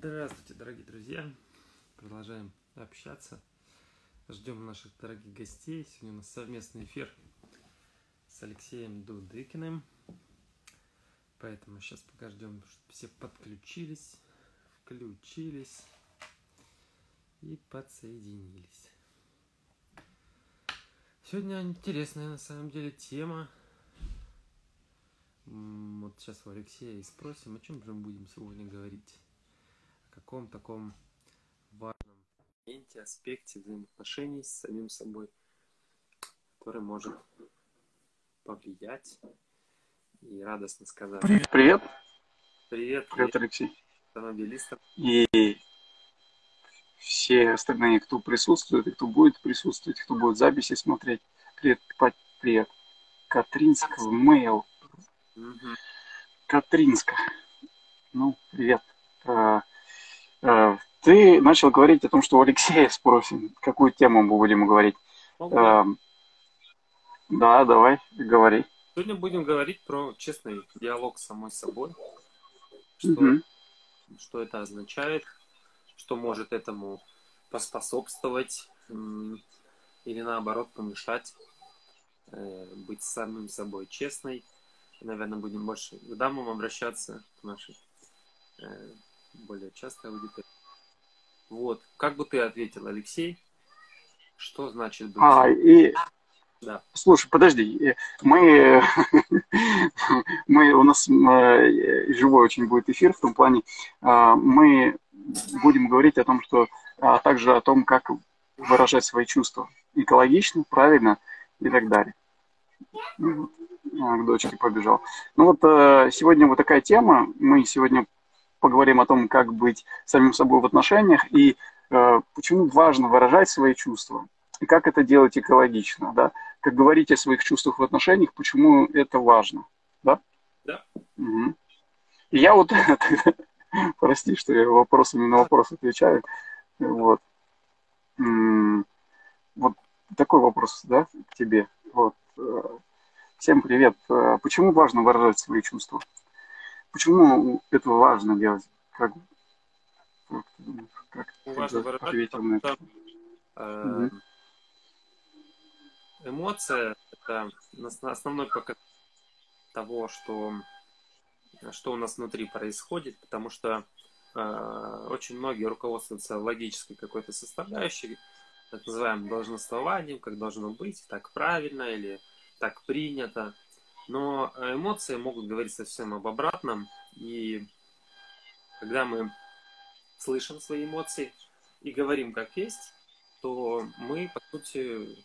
Здравствуйте, дорогие друзья. Продолжаем общаться. Ждем наших дорогих гостей. Сегодня у нас совместный эфир с Алексеем Дудыкиным. Поэтому сейчас пока ждем, чтобы все подключились, включились и подсоединились. Сегодня интересная на самом деле тема. Вот сейчас у Алексея и спросим, о чем же мы будем сегодня говорить. Каком таком важном моменте, аспекте взаимоотношений с самим собой, который может повлиять и радостно сказать. Привет, привет. Привет, привет, Алексей. Автомобилистам. И все остальные, кто присутствует и кто будет присутствовать, кто будет записи смотреть. Привет, привет. Катринск в мейл. Угу. Катринска. Ну, привет. Ты начал говорить о том, что у Алексея спросим, какую тему мы будем говорить. А, да, давай, говори. Сегодня будем говорить про честный диалог с самой собой. Что, угу. что это означает, что может этому поспособствовать или наоборот помешать э, быть самим собой честной. И, наверное, будем больше к дамам обращаться, к нашей э, более частой аудитории. Вот. Как бы ты ответил, Алексей? Что значит быть? А, и... Да. Слушай, подожди, мы, мы, у нас э, живой очень будет эфир в том плане, а, мы будем говорить о том, что, а также о том, как выражать свои чувства экологично, правильно и так далее. Ну, а, к дочке побежал. Ну вот э, сегодня вот такая тема. Мы сегодня поговорим о том, как быть самим собой в отношениях и э, почему важно выражать свои чувства и как это делать экологично, да? Как говорить о своих чувствах в отношениях, почему это важно, да? Да. Угу. И я вот, прости, что я вопросами на вопрос отвечаю, вот. Вот такой вопрос, да, к тебе. Вот. Э, всем привет. Э, почему важно выражать свои чувства? Почему это важно делать? Как, как, как важно выражать, потому что э, эмоция – это основной показатель того, что, что у нас внутри происходит, потому что э, очень многие руководствуются логической какой-то составляющей, так называемым долженствованием, как должно быть, так правильно или так принято. Но эмоции могут говорить совсем об обратном. И когда мы слышим свои эмоции и говорим как есть, то мы, по сути,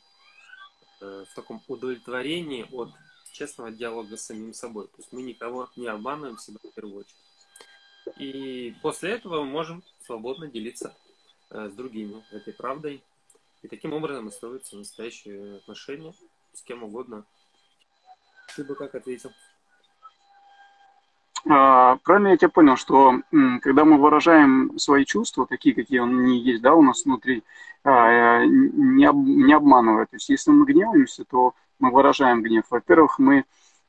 э, в таком удовлетворении от честного диалога с самим собой. То есть мы никого не обманываем себя в первую очередь. И после этого мы можем свободно делиться э, с другими этой правдой и таким образом и строятся настоящие отношения с кем угодно. Ты бы как ответил? А, правильно я тебя понял, что когда мы выражаем свои чувства, такие, какие они есть, да, у нас внутри, а, не, об, не обманывая. То есть, если мы гневаемся, то мы выражаем гнев. Во-первых, мы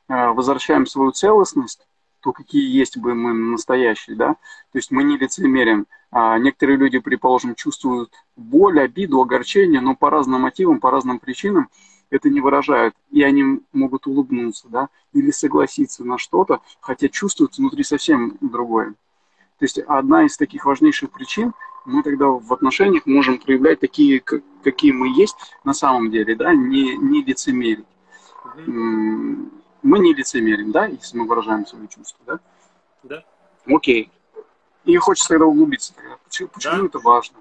а, возвращаем свою целостность, то какие есть бы мы настоящие, да, то есть мы не лицемерим. А некоторые люди, предположим, чувствуют боль, обиду, огорчение, но по разным мотивам, по разным причинам это не выражают, и они могут улыбнуться, да, или согласиться на что-то, хотя чувствуют внутри совсем другое. То есть одна из таких важнейших причин, мы тогда в отношениях можем проявлять такие, какие мы есть на самом деле, да, не, не лицемерить мы не лицемерим, да, если мы выражаем свои чувства, да? Да. Окей. И хочется тогда углубиться. Почему, почему да? это важно?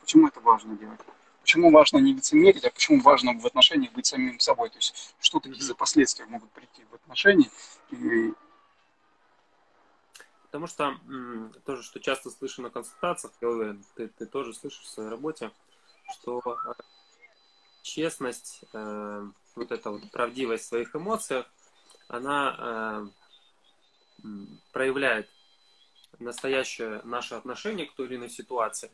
Почему это важно делать? Почему важно не лицемерить, а почему важно в отношениях быть самим собой? То есть что такие за последствия могут прийти в отношении? И... Потому что тоже, что часто слышу на консультациях, я уверен, ты, ты тоже слышишь в своей работе, что э, честность, э, вот эта вот правдивость в своих эмоциях, она э, проявляет настоящее наше отношение к той или иной ситуации.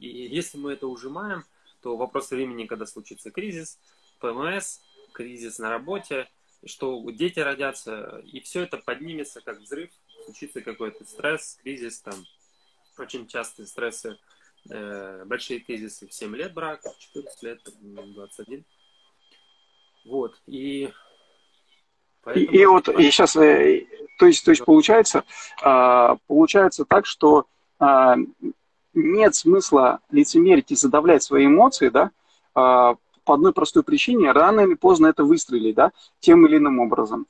И если мы это ужимаем, то вопрос времени, когда случится кризис, ПМС, кризис на работе, что дети родятся, и все это поднимется как взрыв, случится какой-то стресс, кризис там, очень частые стрессы, э, большие кризисы в 7 лет брака, 14 лет, 21. Вот, и. И, и вот и сейчас, э, то есть, то есть получается, а, получается так, что а, нет смысла лицемерить и задавлять свои эмоции, да, а, по одной простой причине, рано или поздно это выстрелит, да, тем или иным образом.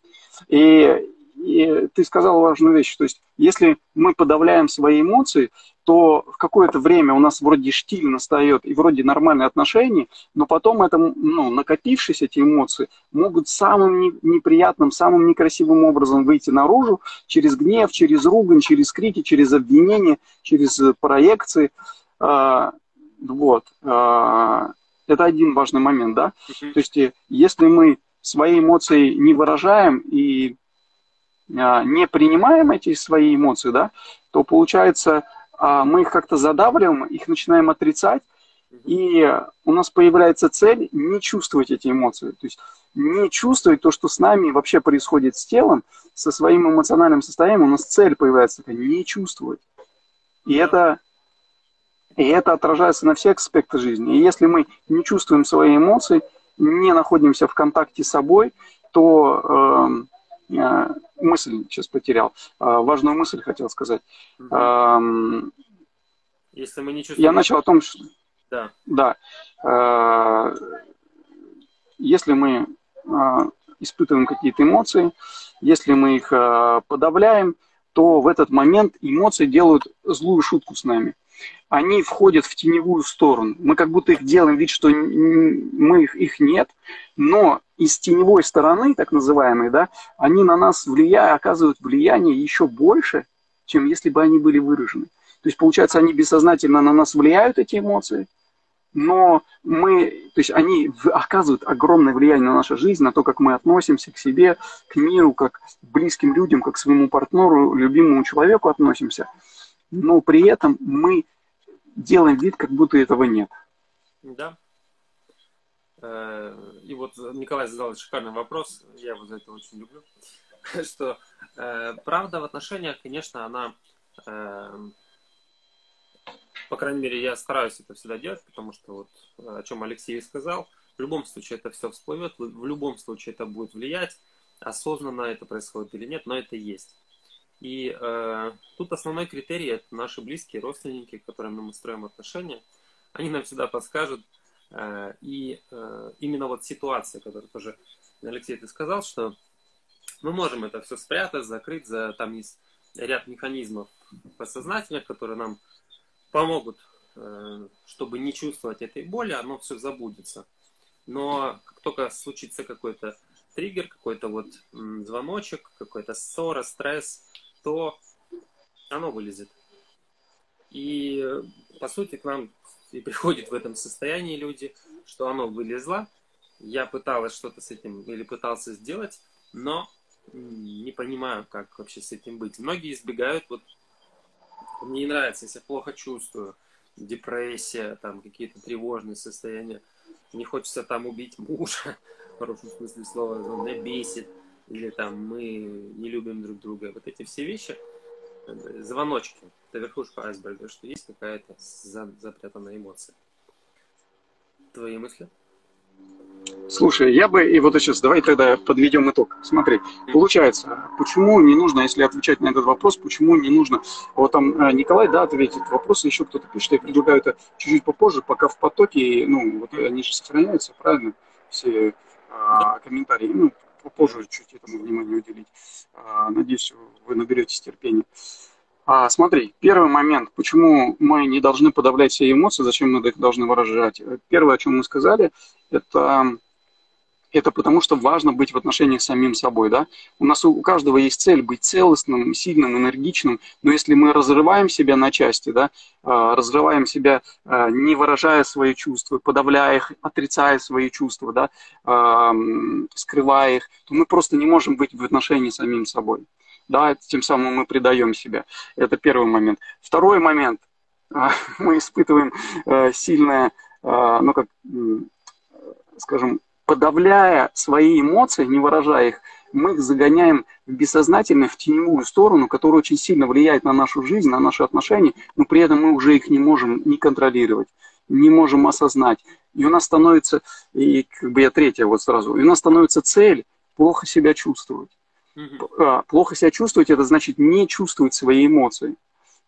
И и ты сказал важную вещь, то есть если мы подавляем свои эмоции, то в какое-то время у нас вроде штиль настает и вроде нормальные отношения, но потом это, ну, накопившись эти эмоции, могут самым неприятным, самым некрасивым образом выйти наружу через гнев, через ругань, через крики, через обвинения, через проекции. А, вот. А, это один важный момент, да? То есть если мы свои эмоции не выражаем и не принимаем эти свои эмоции, да, то получается а, мы их как-то задавливаем, их начинаем отрицать, и у нас появляется цель не чувствовать эти эмоции. То есть не чувствовать то, что с нами вообще происходит с телом, со своим эмоциональным состоянием, у нас цель появляется такая, не чувствовать. И это, и это отражается на всех аспектах жизни. И если мы не чувствуем свои эмоции, не находимся в контакте с собой, то Э, мысль сейчас потерял. Э, важную мысль хотел сказать. Угу. Если мы не чувствуем... Я начал о том, что... Да. Да. Э, если мы испытываем какие-то эмоции, если мы их подавляем, то в этот момент эмоции делают злую шутку с нами они входят в теневую сторону. Мы как будто их делаем вид, что мы их, их нет, но из теневой стороны, так называемой, да, они на нас влияют, оказывают влияние еще больше, чем если бы они были выражены. То есть, получается, они бессознательно на нас влияют, эти эмоции, но мы, то есть они оказывают огромное влияние на нашу жизнь, на то, как мы относимся к себе, к миру, как к близким людям, как к своему партнеру, любимому человеку относимся. Но при этом мы делаем вид, как будто этого нет. Да. Э, и вот Николай задал шикарный вопрос, я его за это очень люблю, что э, правда в отношениях, конечно, она, э, по крайней мере, я стараюсь это всегда делать, потому что вот о чем Алексей сказал, в любом случае это все всплывет, в любом случае это будет влиять, осознанно это происходит или нет, но это есть. И э, тут основной критерий это наши близкие родственники, которым мы строим отношения. Они нам всегда подскажут. Э, и э, именно вот ситуация, которую тоже Алексей ты сказал, что мы можем это все спрятать, закрыть, за, там есть ряд механизмов подсознательных, которые нам помогут, э, чтобы не чувствовать этой боли, оно все забудется. Но как только случится какой-то триггер, какой-то вот звоночек, какой-то ссора, стресс, то оно вылезет. И, по сути, к нам и приходят в этом состоянии люди, что оно вылезло. Я пыталась что-то с этим или пытался сделать, но не понимаю, как вообще с этим быть. Многие избегают, вот мне не нравится, если плохо чувствую, депрессия, там какие-то тревожные состояния, не хочется там убить мужа, в хорошем смысле слова, он меня бесит, или там мы не любим друг друга, вот эти все вещи, звоночки, это верхушка айсберга, что есть какая-то запрятанная эмоция. Твои мысли? Слушай, я бы, и вот сейчас давай тогда подведем итог. Смотри, получается, почему не нужно, если отвечать на этот вопрос, почему не нужно, вот там э, Николай, да, ответит вопрос, еще кто-то пишет, я предлагаю это чуть-чуть попозже, пока в потоке, ну, вот они же сохраняются, правильно, все а, комментарии, ну, попозже чуть этому внимание уделить. А, надеюсь, вы наберетесь терпения. А, смотри, первый момент, почему мы не должны подавлять все эмоции, зачем мы их должны выражать. Первое, о чем мы сказали, это это потому что важно быть в отношениях с самим собой, да. У нас у каждого есть цель быть целостным, сильным, энергичным, но если мы разрываем себя на части, да, а, разрываем себя, а, не выражая свои чувства, подавляя их, отрицая свои чувства, да, а, скрывая их, то мы просто не можем быть в отношении с самим собой. Да, тем самым мы предаем себя. Это первый момент. Второй момент. Мы испытываем сильное, ну как, скажем, подавляя свои эмоции, не выражая их, мы их загоняем в бессознательное, в теневую сторону, которая очень сильно влияет на нашу жизнь, на наши отношения, но при этом мы уже их не можем не контролировать, не можем осознать. И у нас становится, и как бы я третья вот сразу, и у нас становится цель плохо себя чувствовать. Mm-hmm. Плохо себя чувствовать, это значит не чувствовать свои эмоции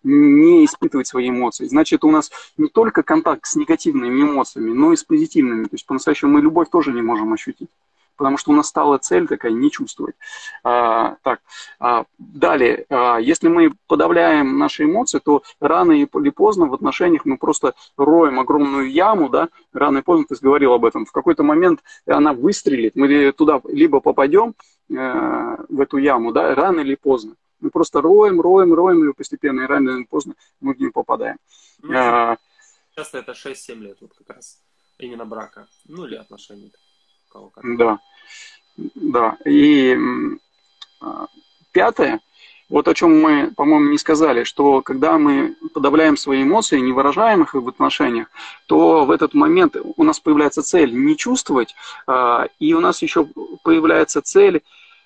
не испытывать свои эмоции. Значит, у нас не только контакт с негативными эмоциями, но и с позитивными. То есть по-настоящему мы любовь тоже не можем ощутить потому что у нас стала цель такая не чувствовать. А, так, а, далее, а, если мы подавляем наши эмоции, то рано или поздно в отношениях мы просто роем огромную яму, да, рано или поздно, ты говорил об этом, в какой-то момент она выстрелит, мы туда либо попадем э, в эту яму, да, рано или поздно. Мы просто роем, роем, роем, и постепенно, и рано или поздно мы в нее попадаем. Ну, а, часто это 6-7 лет вот как раз именно брака, ну или отношений кого как. Да, да. И а, пятое, вот о чем мы, по-моему, не сказали, что когда мы подавляем свои эмоции, не выражаем их в отношениях, то в этот момент у нас появляется цель не чувствовать, а, и у нас еще появляется цель,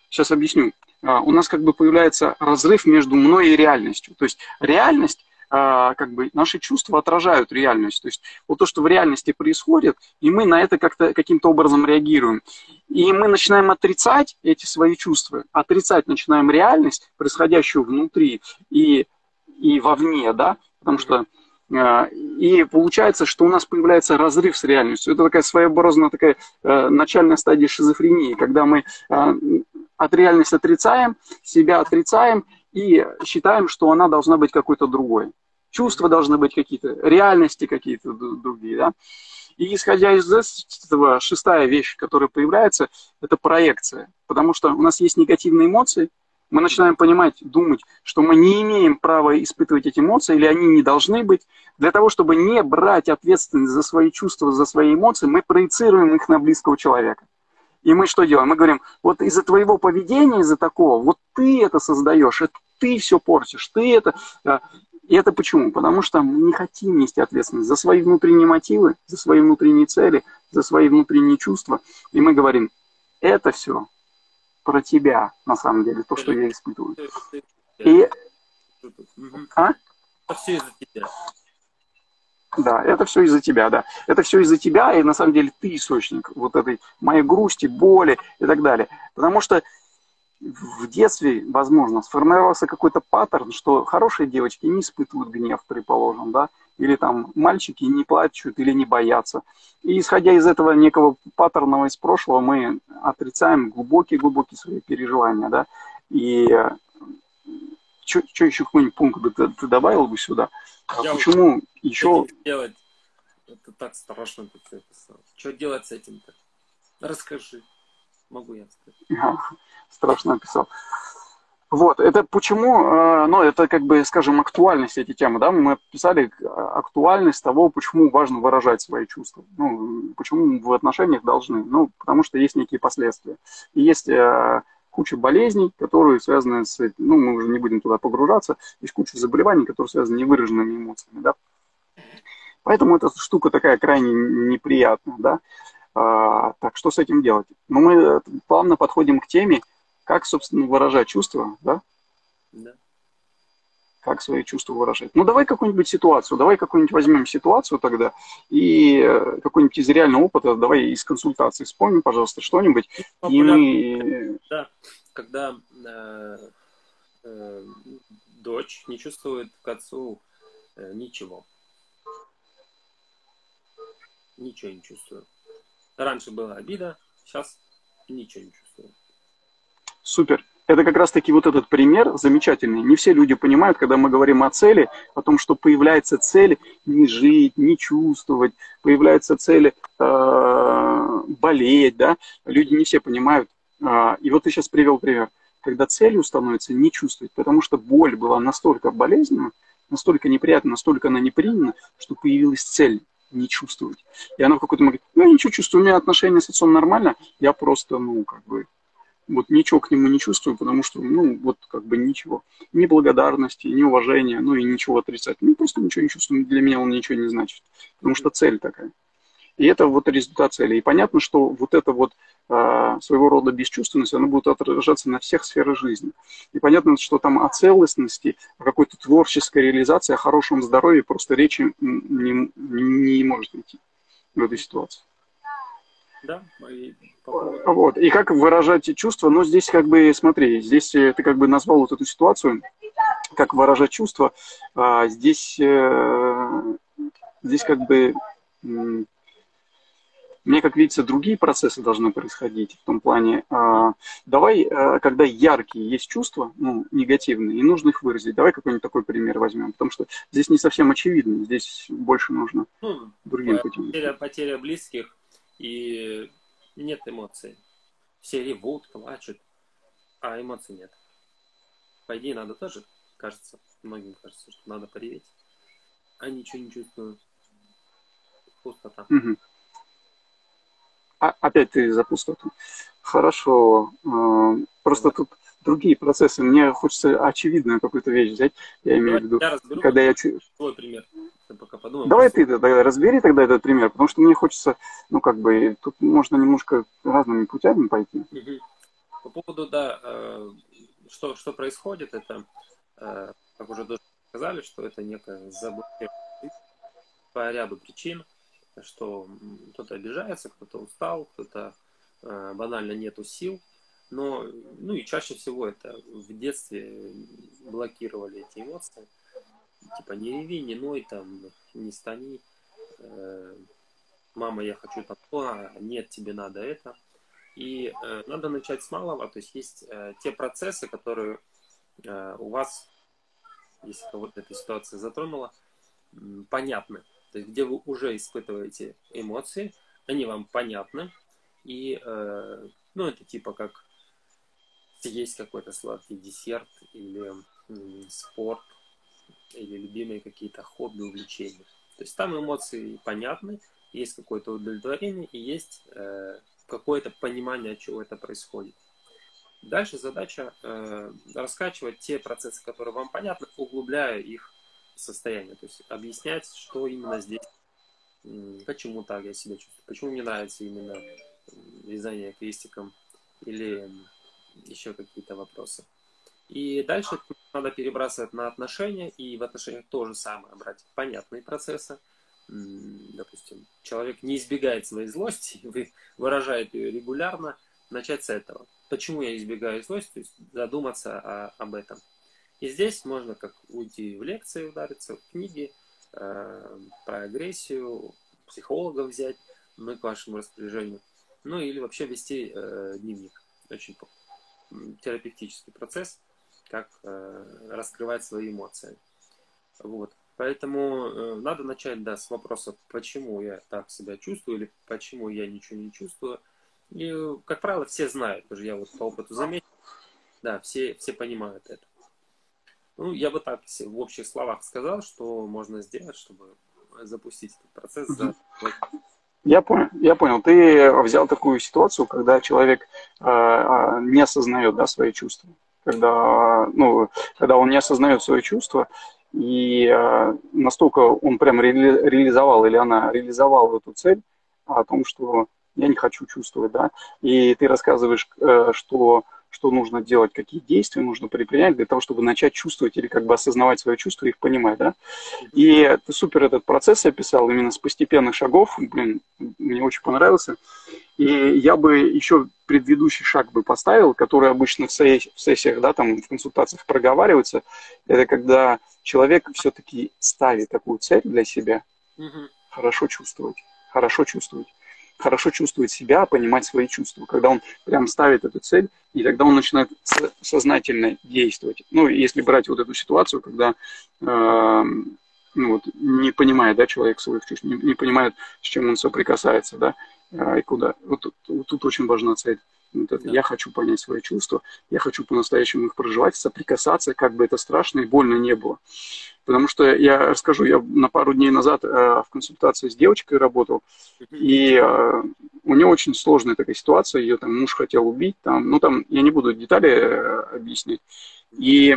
сейчас объясню, у нас как бы появляется разрыв между мной и реальностью. То есть реальность а, как бы наши чувства отражают реальность. То есть вот то, что в реальности происходит, и мы на это как-то каким-то образом реагируем. И мы начинаем отрицать эти свои чувства, отрицать начинаем реальность, происходящую внутри и, и вовне, да, потому что а, и получается, что у нас появляется разрыв с реальностью. Это такая своеобразная такая э, начальная стадия шизофрении, когда мы от реальности отрицаем, себя отрицаем и считаем, что она должна быть какой-то другой. Чувства должны быть какие-то, реальности какие-то другие, да. И исходя из этого, шестая вещь, которая появляется, это проекция. Потому что у нас есть негативные эмоции, мы начинаем понимать, думать, что мы не имеем права испытывать эти эмоции, или они не должны быть. Для того, чтобы не брать ответственность за свои чувства, за свои эмоции, мы проецируем их на близкого человека. И мы что делаем? Мы говорим, вот из-за твоего поведения, из-за такого, вот ты это создаешь, это ты все портишь, ты это... И это почему? Потому что мы не хотим нести ответственность за свои внутренние мотивы, за свои внутренние цели, за свои внутренние чувства. И мы говорим, это все про тебя, на самом деле, то, что я испытываю. И... А? Все из-за тебя. Да, это все из-за тебя, да. Это все из-за тебя, и на самом деле ты источник вот этой моей грусти, боли и так далее. Потому что в детстве, возможно, сформировался какой-то паттерн, что хорошие девочки не испытывают гнев, предположим, да, или там мальчики не плачут или не боятся. И исходя из этого некого паттерна из прошлого, мы отрицаем глубокие-глубокие свои переживания, да, и что еще какой-нибудь пункт бы ты, ты добавил бы сюда? А Я почему вот еще... Делать? Это так страшно, ты описал. Что делать с этим-то? Расскажи. Могу я сказать. Страшно описал. Вот, это почему, э, ну, это как бы, скажем, актуальность эти темы, да, мы описали актуальность того, почему важно выражать свои чувства, ну, почему в отношениях должны, ну, потому что есть некие последствия. И есть э, куча болезней, которые связаны с, ну, мы уже не будем туда погружаться, есть куча заболеваний, которые связаны с невыраженными эмоциями, да. Поэтому эта штука такая крайне неприятная, да. А, так, что с этим делать? Ну, мы плавно подходим к теме, как, собственно, выражать чувства, да? Да. Как свои чувства выражать. Ну, давай какую-нибудь ситуацию, давай какую-нибудь возьмем ситуацию тогда, и э, какой-нибудь из реального опыта, давай из консультации вспомним, пожалуйста, что-нибудь. И мы... Да, когда э, э, дочь не чувствует к отцу э, ничего. Ничего не чувствую. Раньше была обида, сейчас ничего не чувствую. Супер. Это как раз-таки вот этот пример замечательный. Не все люди понимают, когда мы говорим о цели, о том, что появляется цель не жить, не чувствовать, появляется цель э, болеть, да. Люди не все понимают. Э, и вот ты сейчас привел пример. Когда целью становится не чувствовать, потому что боль была настолько болезненна, настолько неприятна, настолько она неприятна, что появилась цель не чувствовать. И она в какой-то момент говорит, ну, я ничего чувствую, у меня отношения с отцом нормально, я просто, ну, как бы, вот ничего к нему не чувствую, потому что, ну, вот как бы ничего. Ни благодарности, ни уважения, ну и ничего отрицать. Ну, просто ничего не чувствую, для меня он ничего не значит. Потому что цель такая. И это вот результат цели. И понятно, что вот это вот э, своего рода бесчувственность, она будет отражаться на всех сферах жизни. И понятно, что там о целостности, о какой-то творческой реализации, о хорошем здоровье просто речи не, не может идти в этой ситуации. Да, и вот. И как выражать чувства? Ну, здесь как бы, смотри, здесь ты как бы назвал вот эту ситуацию, как выражать чувства. А здесь, э, здесь как бы мне, как видится, другие процессы должны происходить в том плане. Э, давай, э, когда яркие есть чувства, ну, негативные, и нужно их выразить, давай какой-нибудь такой пример возьмем, потому что здесь не совсем очевидно, здесь больше нужно ну, другим путем. Потеря, потеря близких, и нет эмоций. Все ревут, плачут, а эмоций нет. По идее, надо тоже, кажется, многим кажется, что надо пореветь, а ничего не чувствую. Пустота. Угу. А, опять ты за пустоту. Хорошо. А, просто тут другие процессы. Мне хочется очевидную какую-то вещь взять. Я имею Давай, в виду, я разберу, когда я... Твой пример. Я пока подумаю. Давай ты тогда разбери тогда этот пример, потому что мне хочется, ну как бы, тут можно немножко разными путями пойти. По поводу, да, э, что, что происходит, это, э, как уже сказали, что это некое заблокирование по ряду причин что кто-то обижается, кто-то устал, кто-то э, банально нету сил. Но, ну и чаще всего это в детстве блокировали эти эмоции. Типа не реви, не ной, там, не стани. Э, мама, я хочу там то, нет, тебе надо это. И э, надо начать с малого, то есть есть э, те процессы, которые э, у вас, если кого-то эта ситуация затронула, понятны то есть где вы уже испытываете эмоции, они вам понятны, и, э, ну, это типа как есть какой-то сладкий десерт или э, спорт, или любимые какие-то хобби, увлечения. То есть там эмоции понятны, есть какое-то удовлетворение и есть э, какое-то понимание, от чего это происходит. Дальше задача э, раскачивать те процессы, которые вам понятны, углубляя их состояние. То есть объяснять, что именно здесь, почему так я себя чувствую, почему мне нравится именно вязание крестиком или еще какие-то вопросы. И дальше надо перебрасывать на отношения, и в отношениях то же самое брать понятные процессы. Допустим, человек не избегает своей злости, вы выражает ее регулярно, начать с этого. Почему я избегаю злости? То есть задуматься о, об этом. И здесь можно как уйти в лекции, удариться в книги э, про агрессию, психолога взять, мы к вашему распоряжению. Ну или вообще вести э, дневник. Очень терапевтический процесс, как э, раскрывать свои эмоции. Вот. Поэтому э, надо начать да, с вопроса, почему я так себя чувствую или почему я ничего не чувствую. И, как правило, все знают, даже я вот по опыту заметил, да, все, все понимают это. Ну, я бы так в общих словах сказал, что можно сделать, чтобы запустить этот процесс. За... Я понял, я понял. Ты взял такую ситуацию, когда человек э, не осознает да, свои чувства. Когда, ну, когда он не осознает свои чувства, и э, настолько он прям ре реализовал, или она реализовала эту цель о том, что я не хочу чувствовать, да, и ты рассказываешь, э, что что нужно делать, какие действия нужно предпринять для того, чтобы начать чувствовать или как бы осознавать свои чувства и их понимать, да. И ты супер этот процесс описал именно с постепенных шагов, блин, мне очень понравился. И я бы еще предыдущий шаг бы поставил, который обычно в, сессиях, да, там в консультациях проговаривается, это когда человек все-таки ставит такую цель для себя, угу. хорошо чувствовать, хорошо чувствовать хорошо чувствовать себя, понимать свои чувства, когда он прям ставит эту цель, и тогда он начинает сознательно действовать. Ну, если брать вот эту ситуацию, когда э, ну, вот, не понимает да, человек своих чувств, не, не понимает, с чем он соприкасается, да, э, и куда. Вот, вот, вот тут очень важна цель. Вот это, да. Я хочу понять свои чувства, я хочу по-настоящему их проживать, соприкасаться, как бы это страшно и больно не было. Потому что я расскажу, я на пару дней назад э, в консультации с девочкой работал, и э, у нее очень сложная такая ситуация, ее там муж хотел убить, там, ну там я не буду детали э, объяснять. И,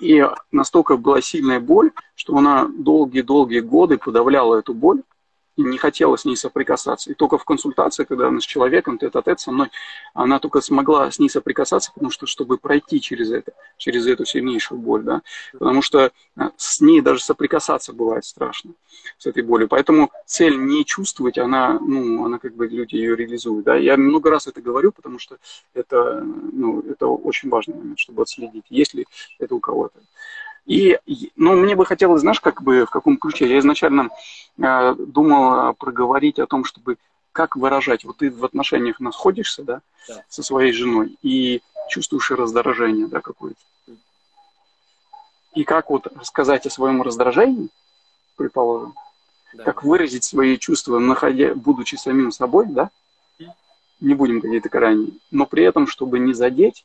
и настолько была сильная боль, что она долгие-долгие годы подавляла эту боль, не хотела с ней соприкасаться. И только в консультации, когда она с человеком, тет-а-тет со мной, она только смогла с ней соприкасаться, потому что, чтобы пройти через это, через эту сильнейшую боль, да, потому что э, с ней даже соприкасаться бывает страшно, с этой болью. Поэтому цель не чувствовать, она, ну, она как бы люди ее реализуют, да. Я много раз это говорю, потому что это, ну, это очень важный момент, чтобы отследить, есть ли это у кого-то. И, ну, мне бы хотелось, знаешь, как бы в каком ключе. Я изначально э, думал проговорить о том, чтобы как выражать. Вот ты в отношениях находишься, да, да. со своей женой, и чувствуешь раздражение, да, какое-то. И как вот рассказать о своем раздражении, предположим, да. как выразить свои чувства, находя, будучи самим собой, да, не будем какие-то крайние, но при этом, чтобы не задеть,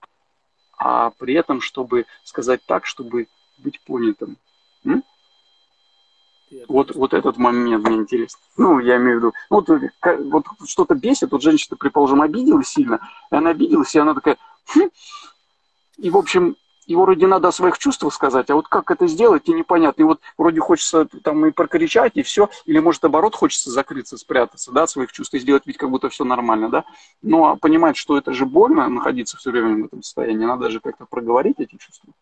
а при этом, чтобы сказать так, чтобы быть понятым. М? Вот, вот этот момент мне интересен. Ну, я имею в виду, вот, вот что-то бесит, вот женщина, предположим, обиделась сильно, и она обиделась, и она такая, хм. и, в общем, и вроде надо о своих чувствах сказать, а вот как это сделать, и непонятно. И вот вроде хочется там и прокричать, и все, или может, наоборот, хочется закрыться, спрятаться, да, от своих чувств и сделать вид, как будто все нормально, да. Но а понимать, что это же больно, находиться все время в этом состоянии, надо же как-то проговорить эти чувства.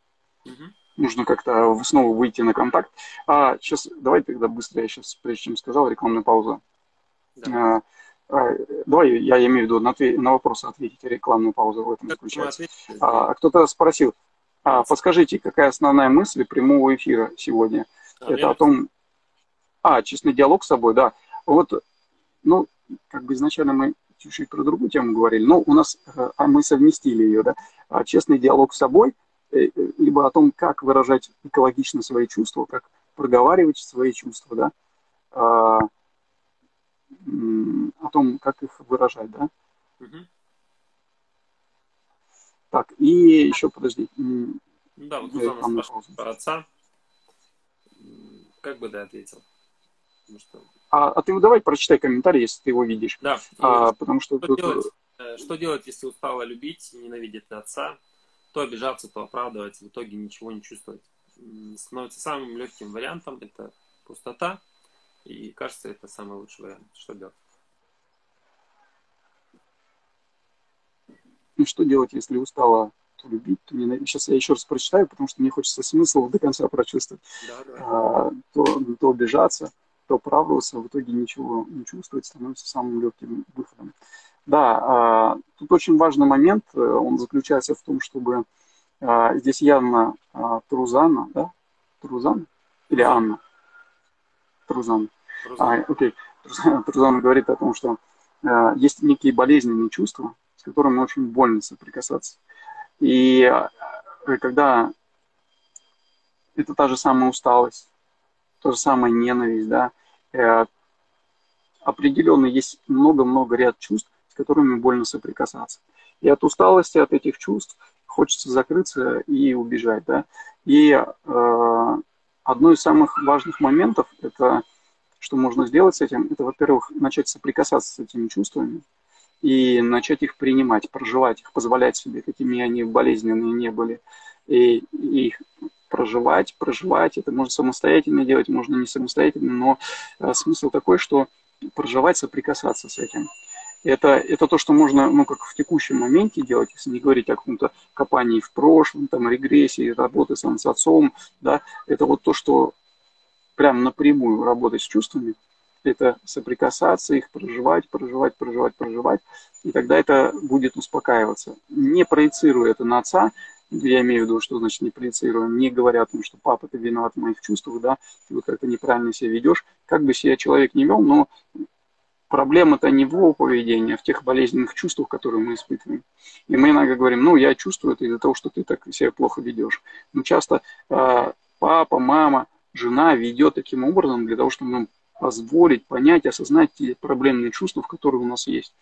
Угу нужно как-то снова выйти на контакт. А сейчас давай тогда быстро, я сейчас, прежде чем сказал, рекламная пауза. Да. А, а, давай я имею в виду на, на вопросы ответить, рекламную паузу в этом заключается. А, а, кто-то спросил, а, подскажите, какая основная мысль прямого эфира сегодня? А, Это о том... А, честный диалог с собой, да. Вот, ну, как бы изначально мы чуть-чуть про другую тему говорили, но у нас, э, а мы совместили ее, да. А честный диалог с собой – либо о том, как выражать экологично свои чувства, как проговаривать свои чувства, да, а, о том, как их выражать, да. Угу. Так, и еще, подожди. Да, вот спрашивает про отца. Как бы ты ответил? что... а, а ты давай прочитай комментарий, если ты его видишь. Да. А, потому что, что, тут... делать, э, что делать, если устала любить, ненавидит отца? То обижаться, то оправдывать, в итоге ничего не чувствовать. Становится самым легким вариантом это пустота, и кажется, это самый лучший вариант. Что делать? Ну, что делать, если устала то любить, то ненавидеть? Сейчас я еще раз прочитаю, потому что мне хочется смысл до конца прочувствовать. Да, да. А, то, то обижаться, то оправдываться, в итоге ничего не чувствовать, становится самым легким выходом. Да, а, тут очень важный момент, э, он заключается в том, чтобы а, здесь явно а, Трузана, да? Трузан или Анна? Трузан. А, окей. Трузан говорит о том, что есть некие болезненные чувства, с которыми очень больно соприкасаться. И когда это та же самая усталость, та же самая ненависть, да, э, определенно есть много-много ряд чувств, с которыми больно соприкасаться. И от усталости, от этих чувств хочется закрыться и убежать. Да? И э, одно из самых важных моментов, это что можно сделать с этим, это, во-первых, начать соприкасаться с этими чувствами и начать их принимать, проживать их, позволять себе, какими они болезненные не были, и, и их проживать, проживать. Это можно самостоятельно делать, можно не самостоятельно, но э, смысл такой, что проживать, соприкасаться с этим. Это, это то, что можно, ну, как в текущем моменте делать, если не говорить о каком-то копании в прошлом, там, регрессии, работы сам с отцом, да, это вот то, что прям напрямую работать с чувствами, это соприкасаться, их проживать, проживать, проживать, проживать, и тогда это будет успокаиваться. Не проецируя это на отца, я имею в виду, что значит не проецируя, не говоря о том, что папа, ты виноват в моих чувствах, да, ты вот как-то неправильно себя ведешь, как бы себя человек не вел, но проблема-то не в его поведении, а в тех болезненных чувствах, которые мы испытываем. И мы иногда говорим, ну, я чувствую это из-за того, что ты так себя плохо ведешь. Но часто э, папа, мама, жена ведет таким образом для того, чтобы нам позволить понять, осознать те проблемные чувства, которые у нас есть.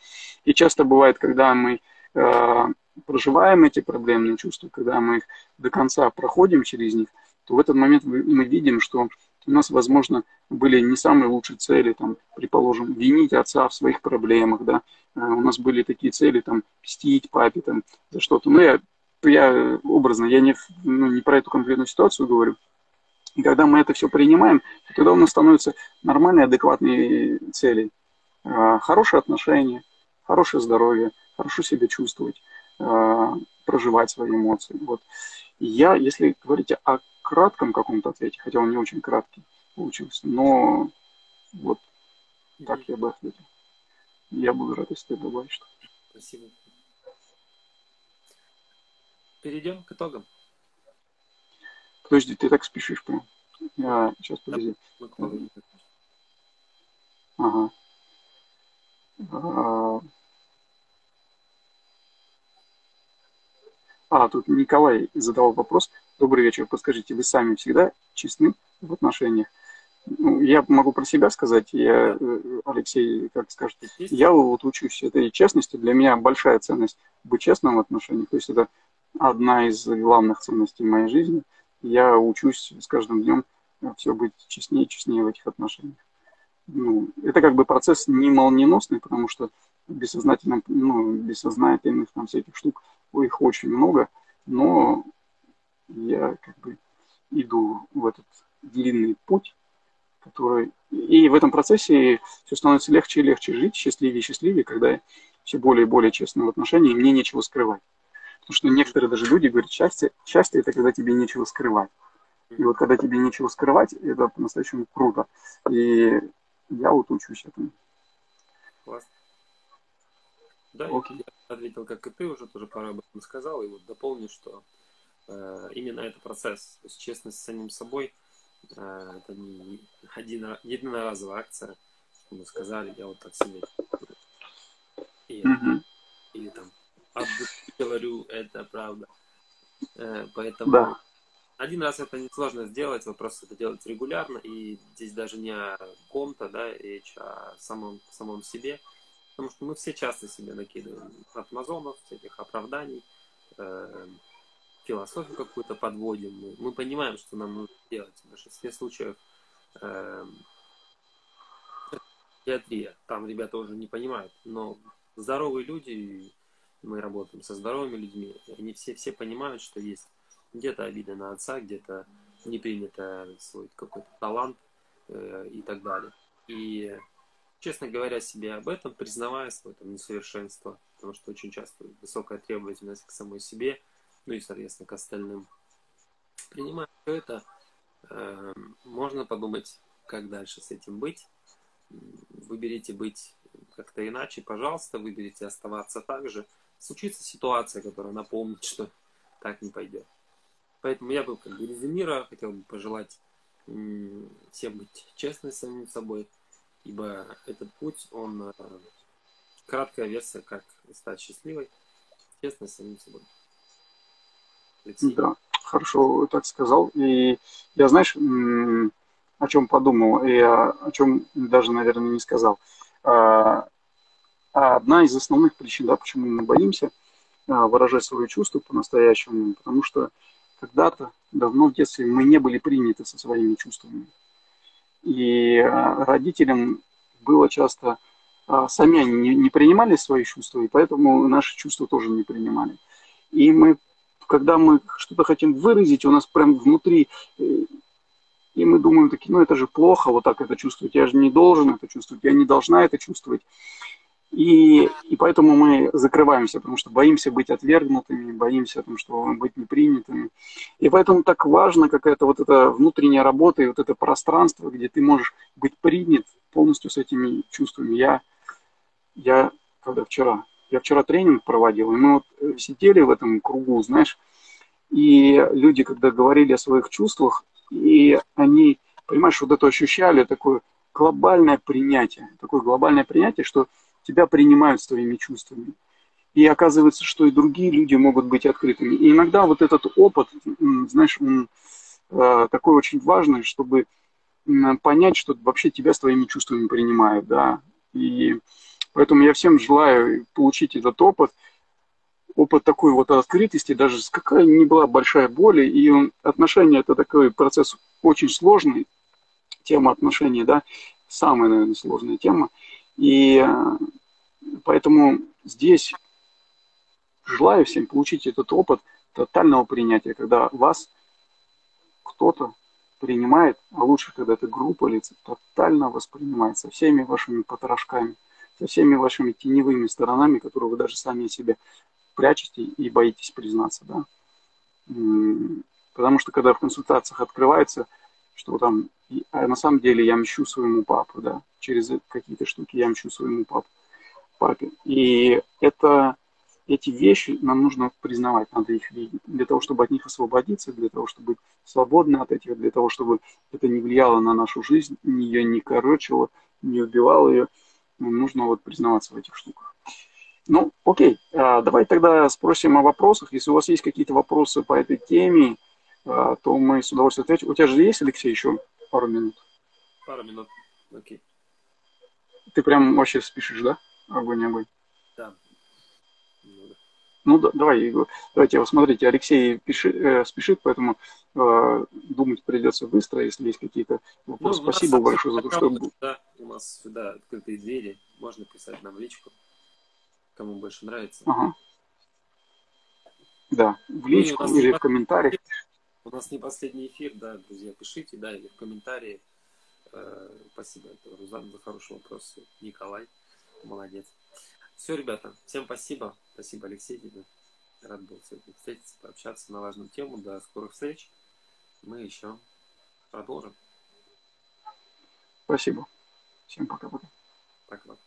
И часто бывает, когда мы э, проживаем эти проблемные чувства, когда мы их до конца проходим через них, то в этот момент мы видим, что у нас, возможно, были не самые лучшие цели, там, предположим, винить отца в своих проблемах, да, э, у нас были такие цели, там, мстить папе, там, за что-то. Но я, я образно, я не, ну, не про эту конкретную ситуацию говорю, И когда мы это все принимаем, то тогда у нас становятся нормальные, адекватные цели. А, хорошие отношения, хорошее здоровье, хорошо себя чувствовать, а, проживать свои эмоции. Вот. Я, если говорить о кратком каком-то ответе, хотя он не очень краткий получился, но вот так я бы ответил. Я буду рад, если ты добавишь что Спасибо. Перейдем к итогам. Подожди, ты так спешишь прям. Я сейчас подожди. Ага. А, а, тут Николай задал вопрос. Добрый вечер. Подскажите, вы сами всегда честны в отношениях? Ну, я могу про себя сказать, я, э, Алексей, как скажет, я вот учусь этой честности. Для меня большая ценность быть честным в отношениях. То есть это одна из главных ценностей моей жизни – я учусь с каждым днем все быть честнее и честнее в этих отношениях. Ну, это как бы процесс не молниеносный, потому что бессознательно, ну, бессознательных там всяких штук, их очень много, но я как бы иду в этот длинный путь, который... И в этом процессе все становится легче и легче жить, счастливее и счастливее, когда я все более и более честны в отношении, и мне нечего скрывать. Потому что некоторые даже люди говорят, счастье, счастье это когда тебе нечего скрывать. И вот когда тебе нечего скрывать, это по-настоящему круто. И я вот учусь этому. Классно. Да, Окей. я ответил, как и ты уже тоже пару об этом сказал, и вот дополню, что именно это процесс, то есть честность с самим собой, э, это не один, единоразовая акция, что мы сказали, я вот так себе и, mm-hmm. или там говорю, это правда. Э, поэтому да. один раз это несложно сделать, вопрос это делать регулярно, и здесь даже не о ком-то, да, речь о самом, самом себе, потому что мы все часто себе накидываем от мазонов, всяких оправданий, э, философию какую-то подводим. Мы, мы понимаем, что нам нужно делать. В большинстве случаев э, психиатрия, там ребята уже не понимают, но здоровые люди мы работаем со здоровыми людьми, они все, все понимают, что есть где-то обида на отца, где-то не принято свой какой-то талант э, и так далее. И, честно говоря себе об этом, признавая свое там, несовершенство, потому что очень часто высокая требовательность к самой себе, ну и, соответственно, к остальным. Принимая все это, э, можно подумать, как дальше с этим быть. Выберите быть как-то иначе, пожалуйста, выберите оставаться так же – случится ситуация, которая напомнит, что так не пойдет. Поэтому я бы, как бы резюмируя, хотел бы пожелать всем быть честными с самим собой, ибо этот путь, он э, краткая версия, как стать счастливой, честно с самим собой. Да, хорошо так сказал. И я, знаешь, о чем подумал, и о чем даже, наверное, не сказал. А, а одна из основных причин, да, почему мы боимся а, выражать свои чувства по-настоящему, потому что когда-то, давно в детстве, мы не были приняты со своими чувствами. И родителям было часто, сами они не принимали свои чувства, и поэтому наши чувства тоже не принимали. И мы, когда мы что-то хотим выразить, у нас прям внутри, э, и мы думаем такие, ну это же плохо, вот так это чувствовать, я же не должен это чувствовать, я не должна это чувствовать. И, и поэтому мы закрываемся, потому что боимся быть отвергнутыми, боимся том, что быть непринятыми. И поэтому так важно какая-то вот эта внутренняя работа и вот это пространство, где ты можешь быть принят полностью с этими чувствами. Я, я когда вчера, я вчера тренинг проводил, и мы вот э, сидели в этом кругу, знаешь, и люди, когда говорили о своих чувствах, и они, понимаешь, вот это ощущали такое глобальное принятие, такое глобальное принятие, что тебя принимают своими чувствами. И оказывается, что и другие люди могут быть открытыми. И иногда вот этот опыт, знаешь, он э, такой очень важный, чтобы понять, что вообще тебя своими чувствами принимают, да. И поэтому я всем желаю получить этот опыт, опыт такой вот открытости, даже какая ни была большая боль, и отношения это такой процесс очень сложный, тема отношений, да, самая, наверное, сложная тема. И э, поэтому здесь желаю всем получить этот опыт тотального принятия, когда вас кто-то принимает, а лучше, когда это группа лиц тотально воспринимает со всеми вашими потрошками, со всеми вашими теневыми сторонами, которые вы даже сами себе прячете и боитесь признаться, да. Потому что когда в консультациях открывается, что там, а на самом деле я мщу своему папу, да, через какие-то штуки я мщу своему папу, папе. И это эти вещи нам нужно признавать, надо их видеть, для того, чтобы от них освободиться, для того, чтобы быть свободны от этих, для того, чтобы это не влияло на нашу жизнь, ее не корочило, не убивало ее, нужно вот признаваться в этих штуках. Ну, окей, а, давай тогда спросим о вопросах. Если у вас есть какие-то вопросы по этой теме, а, то мы с удовольствием ответим. У тебя же есть, Алексей, еще пару минут? Пару минут, окей. Ты прям вообще спешишь, да? Огонь, огонь. Да. Ну, да, давай, давайте, вот смотрите, Алексей пиши, э, спешит, поэтому э, думать придется быстро, если есть какие-то вопросы. Ну, Спасибо большое за то, что... Да, у нас всегда открытые двери, можно писать нам в личку, кому больше нравится. Ага. Да, в личку ну, или в комментариях. У нас не последний эфир, да, друзья, пишите, да, или в комментарии. Э, спасибо, Рузан, за хороший вопрос. Николай, молодец. Все, ребята, всем спасибо. Спасибо, Алексей, тебе. Рад был сегодня встретиться, пообщаться на важную тему. До скорых встреч. Мы еще продолжим. Спасибо. Всем пока-пока. Пока-пока.